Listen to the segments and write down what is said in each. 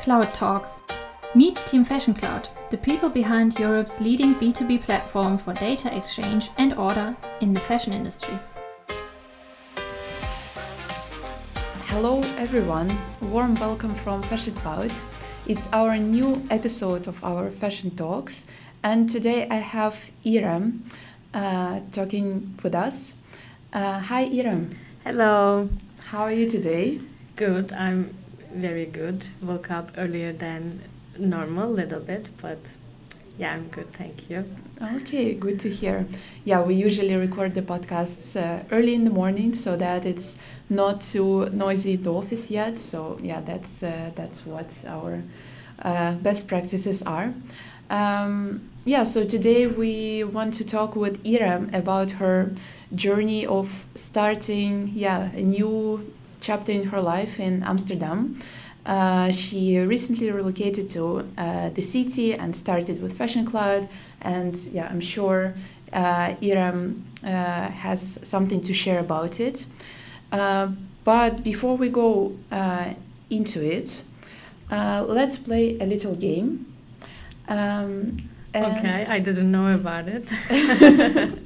Cloud Talks. Meet Team Fashion Cloud, the people behind Europe's leading B2B platform for data exchange and order in the fashion industry. Hello, everyone. Warm welcome from Fashion Cloud. It's our new episode of our Fashion Talks, and today I have Irem uh, talking with us. Uh, hi, Irem. Hello. How are you today? Good. I'm very good. Woke up earlier than normal, a little bit, but yeah, I'm good. Thank you. Okay, good to hear. Yeah, we usually record the podcasts uh, early in the morning so that it's not too noisy in the office yet. So yeah, that's uh, that's what our uh, best practices are. Um, yeah, so today we want to talk with Irem about her journey of starting yeah a new chapter in her life in Amsterdam. Uh, she recently relocated to uh, the city and started with Fashion Cloud. And yeah, I'm sure uh, Irem uh, has something to share about it. Uh, but before we go uh, into it, let's play a little game. Um, okay, I didn't know about it.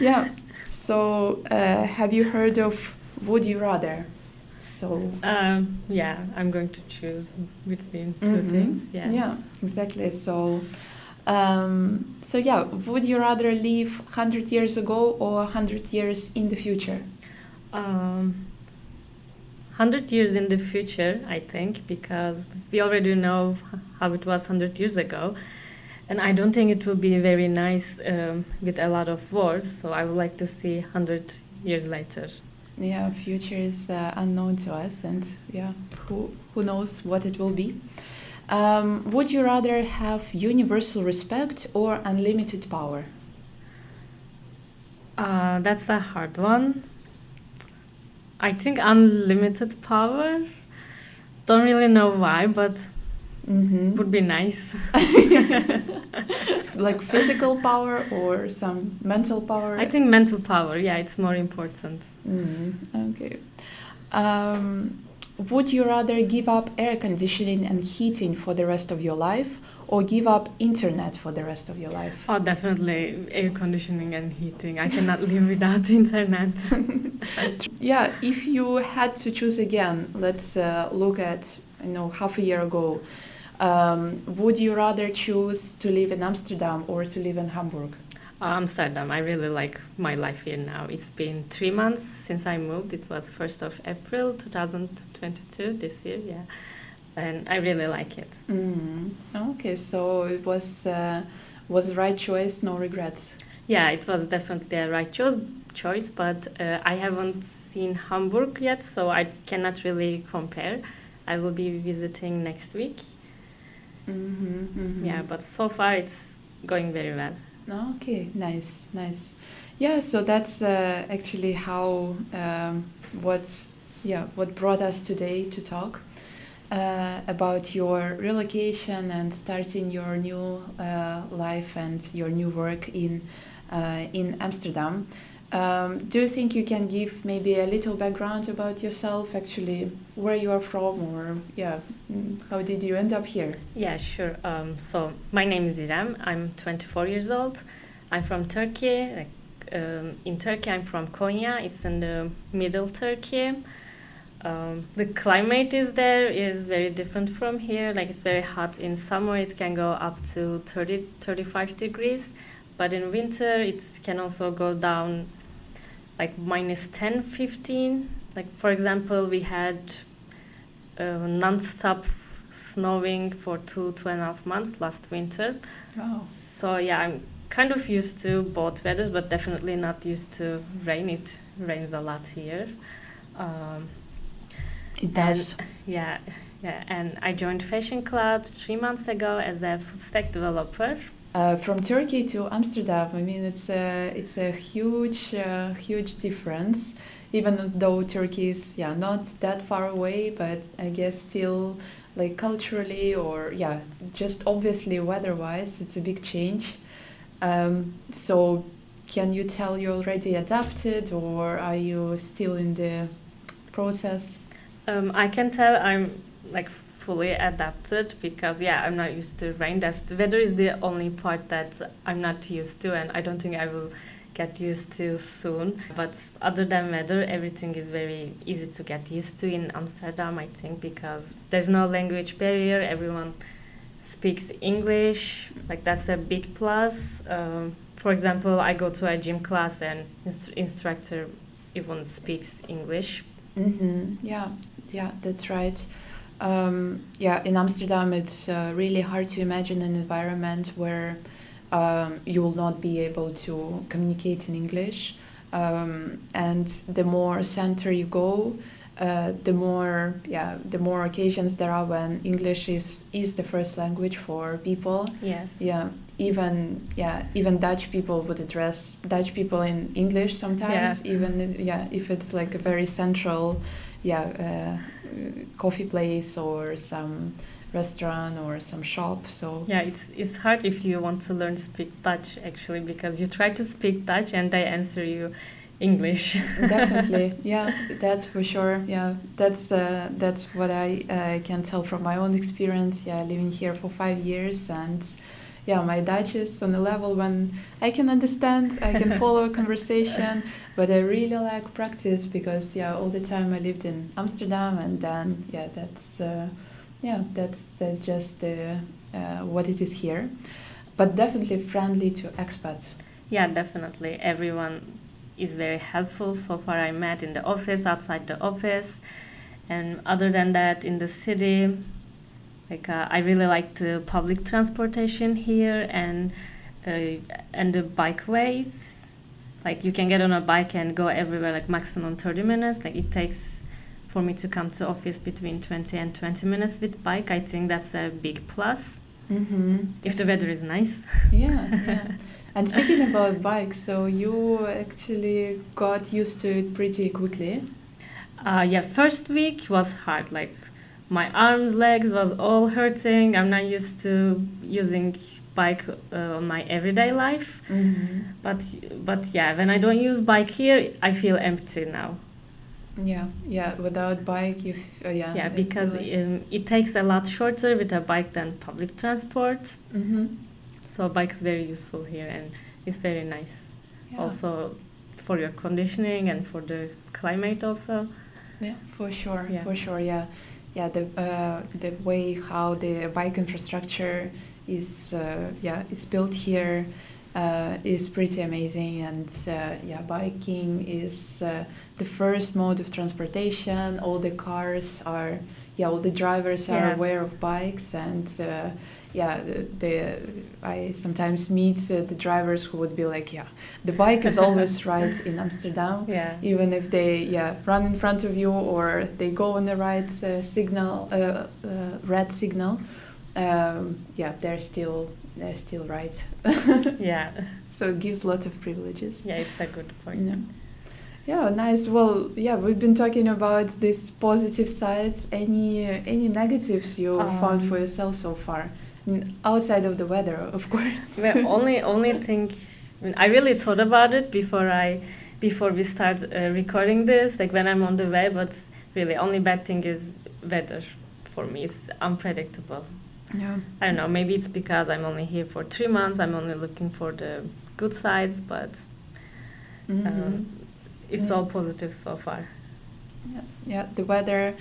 yeah. So, have you heard of Would You Rather? So um, yeah, I'm going to choose between 2 mm -hmm. things. Yeah. Yeah, exactly. So. Um, so yeah, would you rather live 100 years ago or 100 years in the future? Um, 100 years in the future, I think, because we already know how it was 100 years ago. And I don't think it will be very nice um, with a lot of wars. So I would like to see 100 years later yeah future is uh, unknown to us and yeah who who knows what it will be. Um, would you rather have universal respect or unlimited power? Uh, that's a hard one. I think unlimited power. Don't really know why but Mm-hmm. Would be nice. like physical power or some mental power? I think mental power, yeah, it's more important. Mm, okay. Um, would you rather give up air conditioning and heating for the rest of your life or give up internet for the rest of your life? Oh, definitely air conditioning and heating. I cannot live without internet. yeah, if you had to choose again, let's uh, look at you know half a year ago um, would you rather choose to live in Amsterdam or to live in Hamburg? Amsterdam. I really like my life here now. It's been three months since I moved. It was 1st of April 2022, this year, yeah. And I really like it. Mm. Okay, so it was uh, was the right choice, no regrets. Yeah, it was definitely the right choice, choice but uh, I haven't seen Hamburg yet, so I cannot really compare. I will be visiting next week Mm-hmm, mm-hmm. Yeah, but so far it's going very well. Okay, nice, nice. Yeah, so that's uh, actually how um, what yeah what brought us today to talk uh, about your relocation and starting your new uh, life and your new work in uh, in Amsterdam. Um, do you think you can give maybe a little background about yourself, actually, where you are from, or yeah, mm, how did you end up here? Yeah, sure. Um, so my name is Irem. I'm 24 years old. I'm from Turkey. Like, um, in Turkey, I'm from Konya. It's in the middle Turkey. Um, the climate is there is very different from here. Like it's very hot in summer. It can go up to 30, 35 degrees but in winter it can also go down like minus 10 15 like for example we had uh, non-stop snowing for two two and a half months last winter. Oh. so yeah i'm kind of used to both weathers but definitely not used to rain. It rains a lot here. Um, it does. and, yeah yeah and i joined fashion cloud three months ago as a full stack developer uh, from Turkey to Amsterdam, I mean, it's a it's a huge uh, huge difference. Even though Turkey is yeah not that far away, but I guess still like culturally or yeah just obviously weather-wise, it's a big change. Um, so can you tell you already adapted or are you still in the process? Um, I can tell I'm like fully adapted because yeah, I'm not used to rain. That's the weather is the only part that I'm not used to, and I don't think I will get used to soon. But other than weather, everything is very easy to get used to in Amsterdam. I think because there's no language barrier. Everyone speaks English. Like that's a big plus. Um, for example, I go to a gym class and inst- instructor even speaks English. Mm-hmm. Yeah, yeah, that's right. Um, yeah, in Amsterdam, it's uh, really hard to imagine an environment where um, you will not be able to communicate in English. Um, and the more center you go, uh, the more yeah the more occasions there are when English is is the first language for people. Yes. Yeah, even yeah even Dutch people would address Dutch people in English sometimes. Yeah. Even yeah if it's like a very central yeah uh, coffee place or some restaurant or some shop. So Yeah, it's it's hard if you want to learn to speak Dutch actually because you try to speak Dutch and they answer you English. definitely yeah that's for sure yeah that's uh, that's what i uh, can tell from my own experience yeah living here for five years and yeah my dutch is on a level when i can understand i can follow a conversation but i really lack practice because yeah all the time i lived in amsterdam and then yeah that's uh, yeah that's that's just uh, uh, what it is here but definitely friendly to expats yeah, definitely. Everyone is very helpful. So far, I met in the office, outside the office, and other than that, in the city, like uh, I really like the public transportation here and uh, and the bikeways. Like you can get on a bike and go everywhere, like maximum thirty minutes. Like it takes for me to come to office between twenty and twenty minutes with bike. I think that's a big plus mm-hmm. if the weather is nice. yeah, yeah. And speaking about bikes, so you actually got used to it pretty quickly. Uh, yeah, first week was hard. Like my arms, legs was all hurting. I'm not used to using bike uh, on my everyday life. Mm-hmm. But but yeah, when I don't use bike here, I feel empty now. Yeah, yeah. Without bike, you f- uh, yeah. Yeah, it because really- um, it takes a lot shorter with a bike than public transport. Mhm. So a bike is very useful here and it's very nice. Yeah. Also for your conditioning and for the climate also. Yeah, for sure, Yeah. for sure. Yeah, yeah. The uh, the way how the bike infrastructure is uh, yeah is built here uh, is pretty amazing, and uh, yeah, biking is uh, the first mode of transportation. All the cars are yeah, all the drivers are Yeah. aware of bikes, and uh, yeah, the, the I sometimes meet uh, the drivers who would be like, yeah, the bike is always right in Amsterdam Yeah. even if they yeah run in front of you or they go on the right uh, signal uh, uh, red signal um, yeah they're still they're still right. Yeah. so it gives lots of privileges. Yeah, it's a good point. yeah. Yeah nice. Well yeah we've been talking about these positive sides. Any uh, any negatives you found Um, for yourself so far? Mm, outside of the weather of course. The only only thing I, mean, I really thought about it before I before we start uh, recording this like when I'm on the way but really only bad thing is weather for me. It's unpredictable yeah I don't know maybe it's because I'm only here for three months I'm only looking for the good sides but Mhm. um, it's Yeah. all positive so far Yeah, yeah, the weather.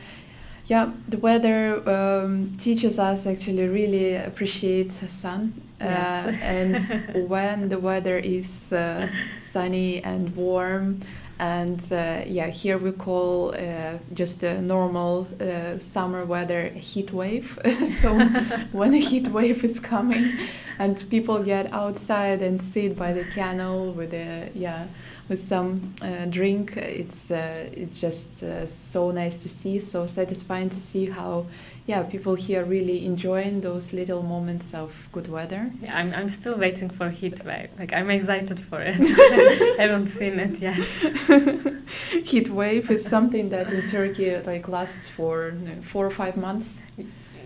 Yeah, the weather um, teaches us actually really appreciate sun. Uh, and when the weather is uh, sunny and warm, and uh, yeah, here we call uh, just a normal uh, summer weather heat wave. so when a heat wave is coming, and people get outside and sit by the canal with a yeah with some uh, drink. It's uh, it's just uh, so nice to see, so satisfying to see how yeah people here really enjoying those little moments of good weather. yeah, I'm, I'm still waiting for heat wave like I'm excited for it I haven't seen it yet Heat wave is something that in Turkey like lasts for four or five months.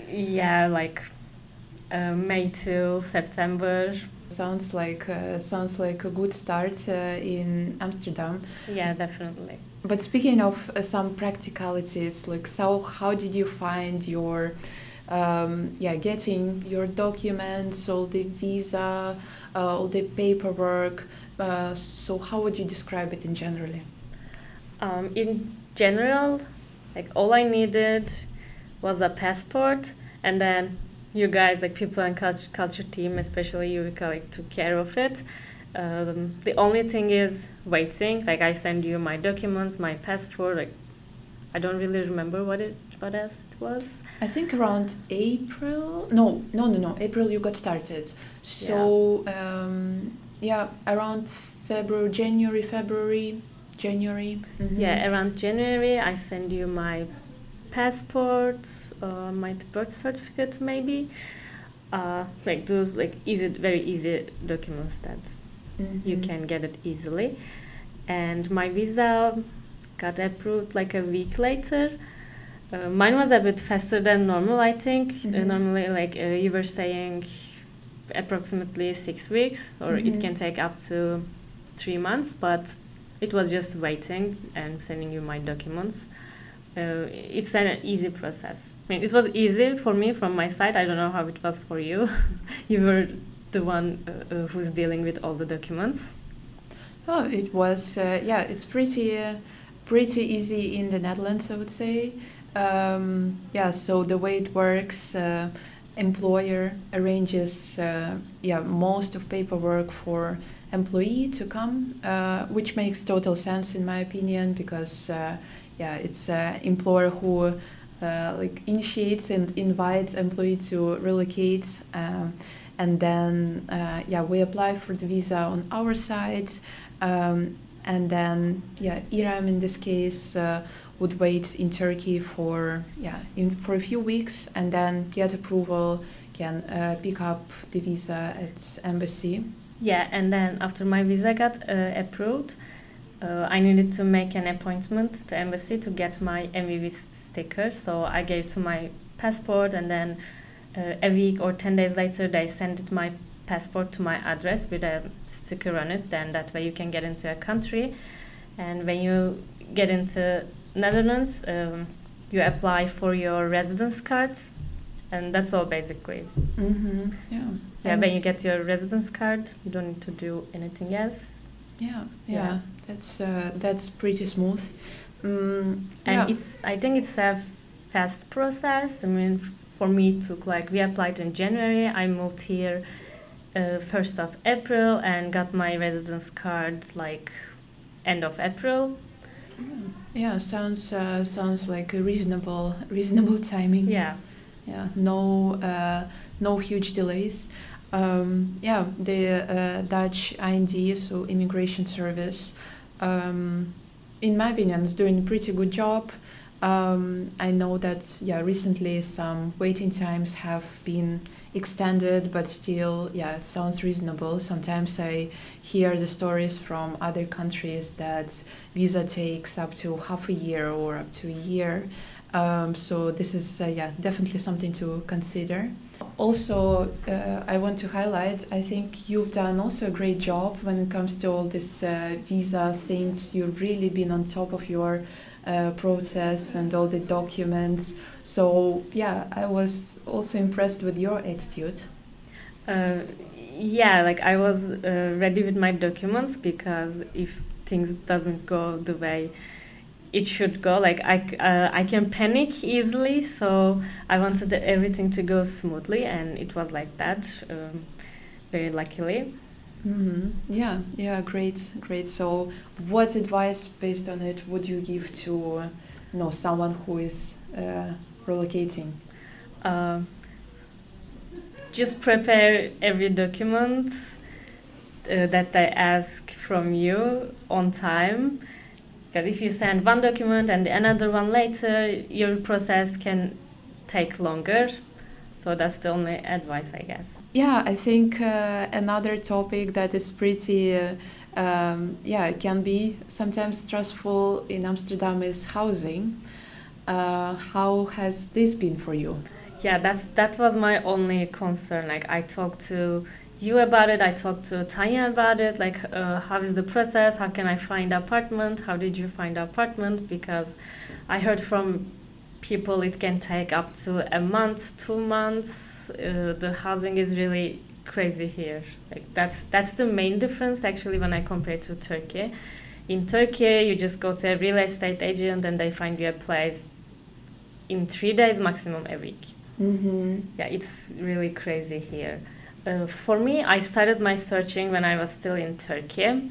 yeah like uh, May to September Sounds like uh, sounds like a good start uh, in Amsterdam. yeah definitely But speaking of uh, some practicalities, like so, how did you find your um, yeah, getting your documents, all the visa, uh, all the paperwork. Uh, so how would you describe it in generally? Um, in general, like all I needed was a passport, and then you guys, like people and culture, culture team, especially you, like took care of it. Um, the only thing is waiting. Like I send you my documents, my passport. Like I don't really remember what it what else it was. I think around April. No, no, no, no. April you got started. So yeah, um, yeah around February, January, February, January. Mm-hmm. Yeah, around January I send you my passport, uh, my birth certificate, maybe. Uh, like those like easy, very easy documents that mm-hmm. you can get it easily. And my visa got approved like a week later. Uh, mine was a bit faster than normal, I think. Uh, mm-hmm. Normally, like uh, you were staying approximately six weeks, or mm-hmm. it can take up to three months, but it was just waiting and sending you my documents. Uh, it's an easy process. I mean, it was easy for me from my side. I don't know how it was for you. you were the one uh, uh, who's dealing with all the documents. Oh, it was uh, yeah. It's pretty uh, pretty easy in the Netherlands, I would say. Um, yeah. So the way it works, uh, employer arranges yeah most of paperwork for employee to come, which makes total sense in my opinion because yeah, it's uh, employer who uh, like initiates and invites employee to relocate. Um, and then uh, yeah, we apply for the visa on our side. Um, and then yeah, Irem in this case uh, would wait in Turkey for yeah in, for a few weeks and then get approval, can uh, pick up the visa at embassy. Yeah, and then after my visa got uh, approved, uh, I needed to make an appointment to embassy to get my MVV sticker. So I gave to my passport, and then uh, a week or ten days later, they sent my passport to my address with a sticker on it. Then that way you can get into a country, and when you get into Netherlands, um, you apply for your residence cards, and that's all basically. Mm-hmm. Yeah. Yeah. And when you get your residence card, you don't need to do anything else. Yeah. Yeah. yeah. That's uh, that's pretty smooth. Mm, and yeah. it's I think it's a fast process. I mean, for me, took like we applied in January. I moved here uh, first of April and got my residence card like end of April. Yeah, sounds uh, sounds like a reasonable reasonable timing. Yeah. Yeah. No uh, no huge delays. Um, yeah, the uh, Dutch IND, so Immigration Service, um, in my opinion, is doing a pretty good job. Um, I know that yeah, recently some waiting times have been extended, but still, yeah, it sounds reasonable. Sometimes I hear the stories from other countries that visa takes up to half a year or up to a year. Um, so this is uh, yeah definitely something to consider. Also, uh, I want to highlight. I think you've done also a great job when it comes to all this uh, visa things. You've really been on top of your uh, process and all the documents. So yeah, I was also impressed with your attitude. Uh, yeah, like I was uh, ready with my documents because if things doesn't go the way it should go. Like i uh, i can panic easily so i wanted everything to go smoothly and it was like that um, very luckily. Mm-hmm. yeah yeah great great. So what advice based on it would you give to you know someone who is uh, relocating? Uh, just prepare every document uh, that they ask from you on time because if you send one document and another one later, your process can take longer. So that's the only advice, I guess. Yeah, I think uh, another topic that is pretty, uh, um, yeah, it can be sometimes stressful in Amsterdam is housing. Uh, how has this been for you? Yeah, that's that was my only concern. Like I talked to you about it. I talked to Tanya about it. Like, uh, how is the process? How can I find apartment? How did you find apartment? Because I heard from people it can take up to a month, two months. Uh, the housing is really crazy here. Like that's that's the main difference actually when I compare to Turkey. In Turkey, you just go to a real estate agent and they find you a place in three days maximum a week. Mm-hmm. Yeah, it's really crazy here. Uh, for me, I started my searching when I was still in Turkey.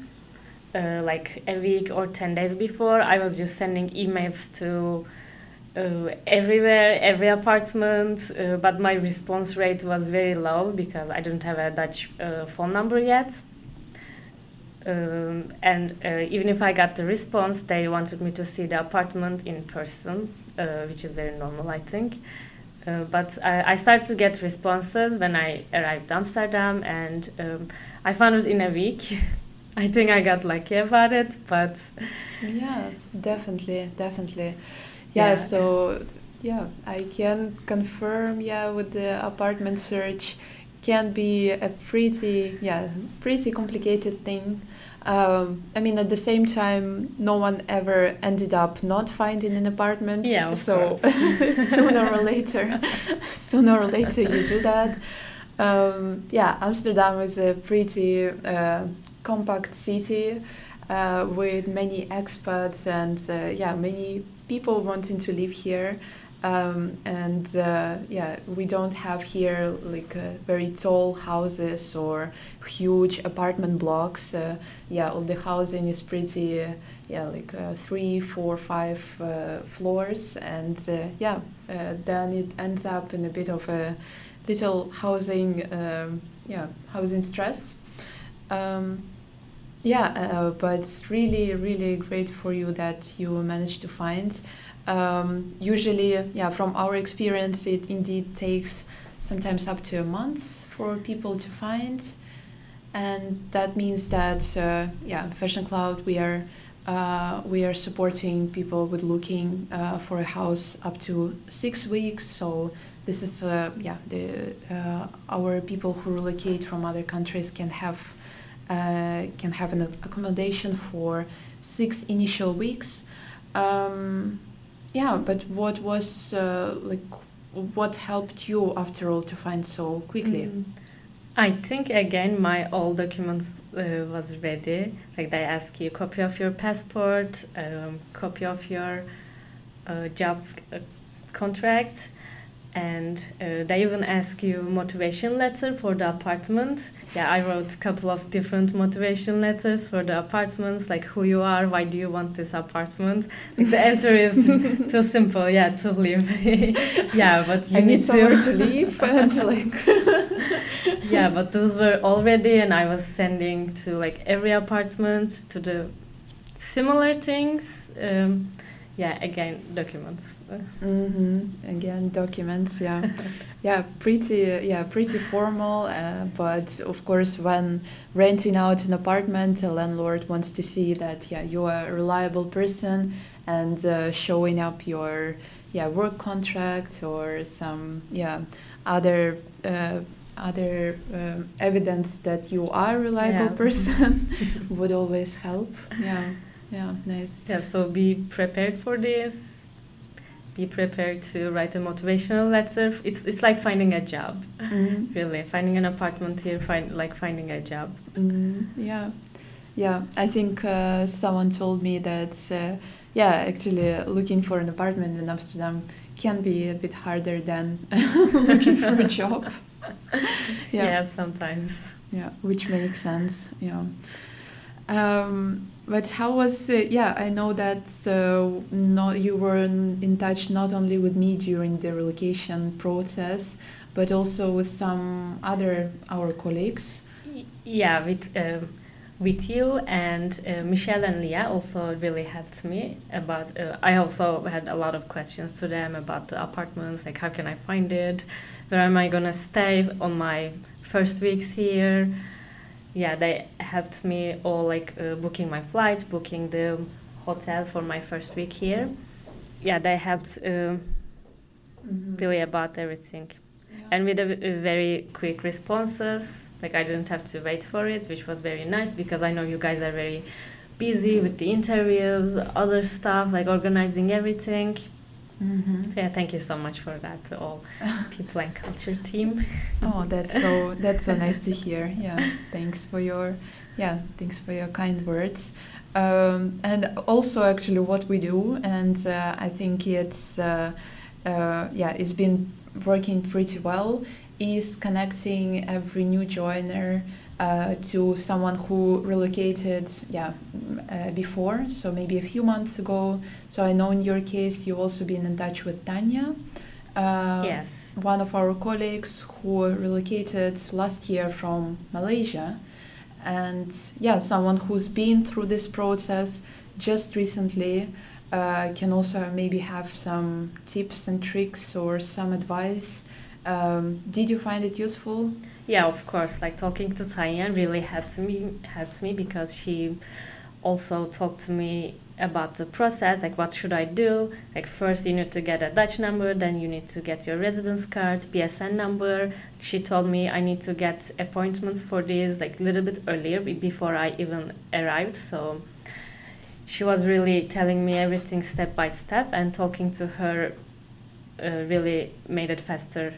Uh, like a week or 10 days before, I was just sending emails to uh, everywhere, every apartment, uh, but my response rate was very low because I didn't have a Dutch uh, phone number yet. Um, and uh, even if I got the response, they wanted me to see the apartment in person, which is very normal, I think. Uh, but I, I, started to get responses when I arrived Amsterdam, and um, I found it in a week. I think I got lucky about it, but yeah, definitely, definitely. Yeah, yeah, so yeah i can confirm yeah with the apartment search can be a pretty yeah pretty complicated thing um, I mean, at the same time, no one ever ended up not finding an apartment. Yeah, so sooner or later, sooner or later, you do that. Um, yeah, Amsterdam is a pretty uh, compact city uh, with many expats and uh, yeah, many people wanting to live here. Um, and uh, yeah, we don't have here like uh, very tall houses or huge apartment blocks. Uh, yeah, all the housing is pretty, uh, yeah, like uh, three, four, five uh, floors, and yeah, then it ends up in a bit of a little housing, um, yeah, housing stress. Um, yeah, but really, really great for you that you managed to find. Um, usually, yeah, from our experience, it indeed takes sometimes up to a month for people to find, and that means that uh, yeah, Fashion Cloud we are uh, we are supporting people with looking uh, for a house up to six weeks. So this is uh, yeah, the uh, our people who relocate from other countries can have uh, can have an accommodation for six initial weeks. Um, yeah, but what was uh, like? What helped you after all to find so quickly? Mm. I think again my all documents uh, was ready. Like they ask you a copy of your passport, um, copy of your uh, job uh, contract, and uh, they even ask you motivation letter for the apartment. Yeah i wrote a couple of different motivation letters for the apartments like who you are why do you want this apartment? The answer is too simple yeah to live yeah but you I need, need somewhere to live and like yeah but those were already and i was sending to like every apartment to the similar things um, yeah again documents mm-hmm. again documents yeah yeah pretty yeah pretty formal uh, but of course when renting out an apartment a landlord wants to see that yeah you are a reliable person and uh, showing up your yeah work contract or some yeah other uh, other um, evidence that you are a reliable yeah. person would always help yeah yeah nice. Yeah so be prepared for this. Be prepared to write a motivational letter. It's it's like finding a job mm-hmm. really. Finding an apartment here find like finding a job. Mm-hmm. yeah. Yeah i think uh, someone told me that uh, yeah actually uh, looking for an apartment in amsterdam can be a bit harder than looking for a job. Yeah. yeah sometimes. Yeah which makes sense yeah um, but how was uh, yeah i know that uh, not you were in, touch not only with me during the relocation process but also with some other our colleagues. Yeah with uh, with you and uh, Michelle and Leah also really helped me about uh, I also had a lot of questions to them about the apartments like how can I find it? Where am I gonna stay on my first weeks here yeah, they helped me all like uh, booking my flight, booking the hotel for my first week here. Yeah, they helped uh, mm-hmm. really about everything. Yeah. And with a, a, very quick responses, like I didn't have to wait for it, which was very nice because I know you guys are very busy with the interviews, other stuff, like organizing everything. Mm-hmm. So yeah, thank you so much for that to all people and culture team. oh, that's so that's so nice to hear. Yeah, thanks for your yeah thanks for your kind words. Um, and also actually what we do, and uh, I think it's uh, uh, yeah it's been working pretty well is connecting every new joiner uh, to someone who relocated yeah uh, before so maybe a few months ago. So i know in your case you've also been in touch with tanya uh, yes. one of our colleagues who relocated last year from malaysia. And yeah someone who's been through this process just recently uh, can also maybe have some tips and tricks or some advice um, did you find it useful? Yeah, of course. Like talking to Tanya really helped me helped me because she also talked to me about the process like what should i do like first you need to get a dutch number then you need to get your residence card bsn number she told me i need to get appointments for this like a little bit earlier before i even arrived so she was really telling me everything step by step and talking to her uh, really made it faster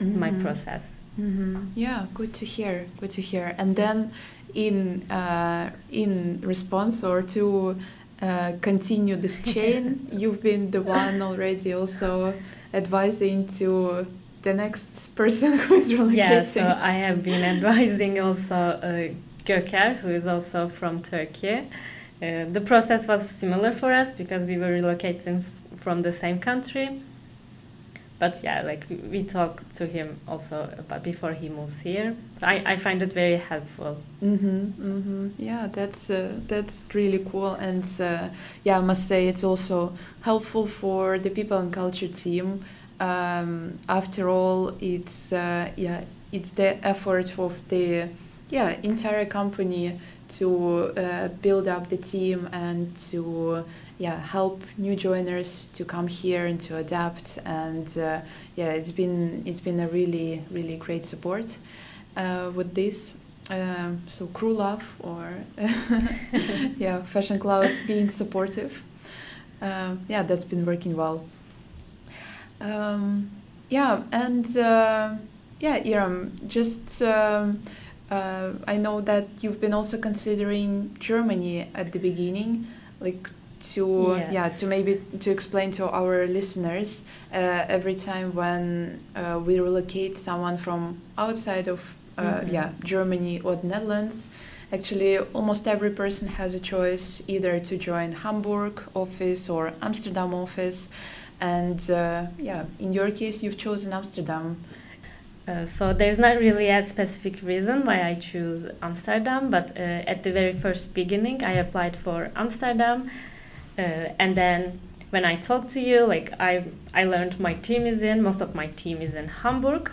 mm-hmm. my process. Mm-hmm. Yeah, good to hear. Good to hear. And then, in uh, in response or to uh, continue this chain, you've been the one already also advising to the next person who is relocating. Yeah, so I have been advising also uh, Göker, who is also from Turkey. Uh, the process was similar for us because we were relocating from the same country but yeah, like we talk to him also about before he moves here. I, I find it very helpful. Mm-hmm, mm-hmm. Yeah, that's uh, that's really cool, and uh, yeah, I must say it's also helpful for the people and culture team. Um, after all, it's uh, yeah, it's the effort of the yeah entire company to uh, build up the team and to yeah help new joiners to come here and to adapt. And uh, yeah it's been it's been a really really great support uh, with this. Um, so crew love or yeah fashion cloud being supportive. Um, yeah that's been working well. Um, yeah and uh, yeah Irem just um, uh, I know that you've been also considering Germany at the beginning. Like to yes. yeah to maybe to explain to our listeners uh, every time when uh, we relocate someone from outside of uh, mm-hmm. yeah Germany or the Netherlands actually almost every person has a choice either to join Hamburg office or Amsterdam office and uh, yeah in your case you've chosen Amsterdam uh, so there's not really a specific reason why I choose Amsterdam, but uh, at the very first beginning, I applied for Amsterdam and then when I talked to you, like I I learned my team is in most of my team is in Hamburg.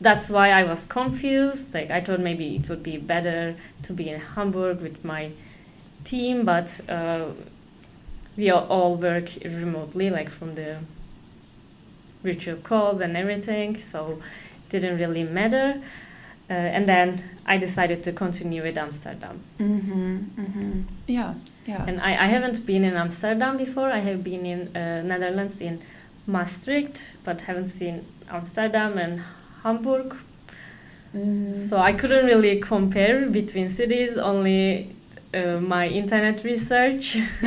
That's why I was confused. Like I thought maybe it would be better to be in Hamburg with my team, but uh, we all work remotely, like from the virtual calls and everything. So it didn't really matter. Uh, and then I decided to continue with Amsterdam. Mm-hmm, mm-hmm. Yeah, yeah. And I, I haven't been in Amsterdam before. I have been in uh, Netherlands in Maastricht, but haven't seen Amsterdam and Hamburg. Mm-hmm. So I couldn't really compare between cities. Only uh, my internet research.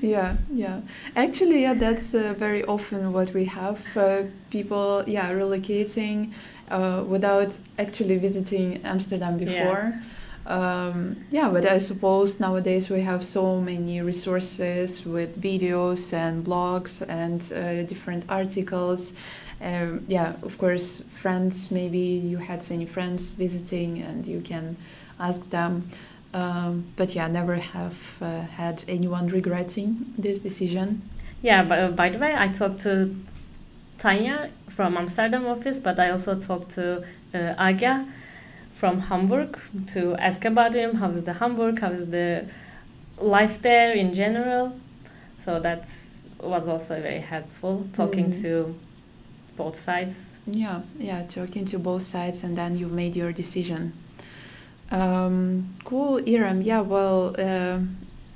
yeah, yeah. Actually, yeah, that's uh, very often what we have. Uh, people, yeah, relocating uh, without actually visiting Amsterdam before. Yeah. Um, yeah, but I suppose nowadays we have so many resources with videos and blogs and uh, different articles. Um, yeah, of course, friends, maybe you had any friends visiting and you can ask them. Um, but yeah, never have uh, had anyone regretting this decision. Yeah, but uh, by the way, I talked to Tanya from Amsterdam office, but I also talked to uh, Aga from Hamburg to ask about him. How is the Hamburg? How is the life there in general? So that was also very helpful talking mm. to both sides. Yeah, yeah, talking to both sides, and then you made your decision. Um, cool, Irem. Yeah, well, uh,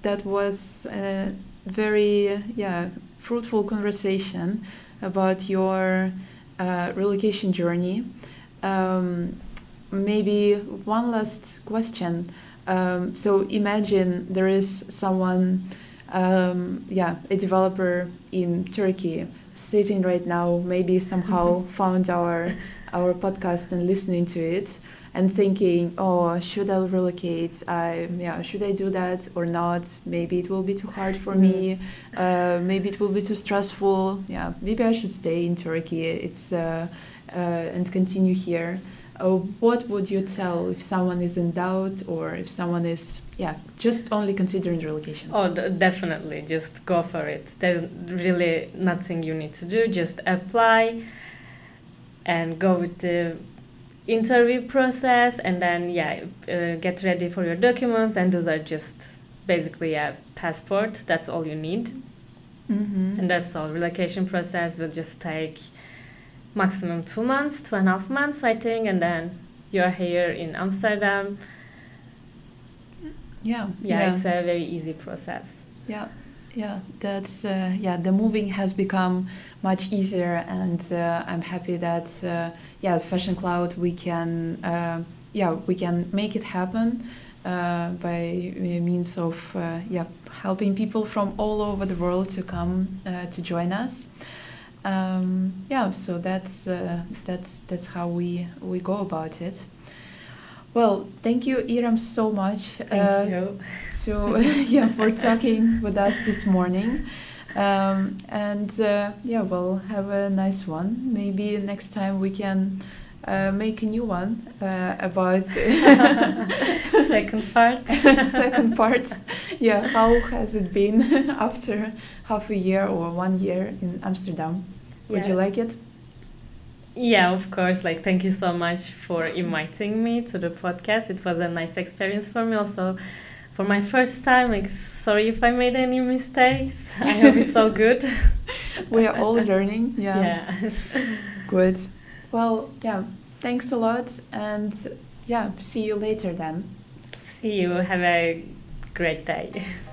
that was. Uh, very yeah fruitful conversation about your uh, relocation journey. Um, maybe one last question. Um, so imagine there is someone, um, yeah, a developer in Turkey sitting right now, maybe somehow found our our podcast and listening to it and thinking, oh, should I relocate? I yeah, should I do that or not? Maybe it will be too hard for me. Uh, maybe it will be too stressful. Yeah, maybe I should stay in Turkey. It's uh, uh, and continue here. Uh, what would you tell if someone is in doubt or if someone is yeah just only considering relocation? Oh, definitely, just go for it. There's really nothing you need to do. Just apply and go with the interview process and then yeah uh, get ready for your documents and those are just basically a passport that's all you need mm-hmm. and that's all relocation process will just take maximum two months two and a half months i think and then you're here in amsterdam yeah yeah, yeah. it's a very easy process yeah yeah, that's uh, yeah. The moving has become much easier, and uh, I'm happy that uh, yeah, Fashion Cloud we can uh, yeah we can make it happen uh, by means of uh, yeah helping people from all over the world to come to join us. Um, yeah, so that's uh, that's that's how we we go about it. Well, thank you, Irem, so much. Thank uh, you. So, yeah, for talking with us this morning. Um, and uh, yeah, well, have a nice one. Maybe next time we can uh, make a new one uh, about second part. second part. Yeah, how has it been after half a year or one year in Amsterdam? Would you like it? Yeah, of course. Like, thank you so much for inviting me to the podcast. It was a nice experience for me. Also, for my first time, like, sorry if I made any mistakes. I hope it's all good. we are all learning. Yeah. Yeah. good. Well, yeah. Thanks a lot, and yeah, see you later then. See you. Have a great day.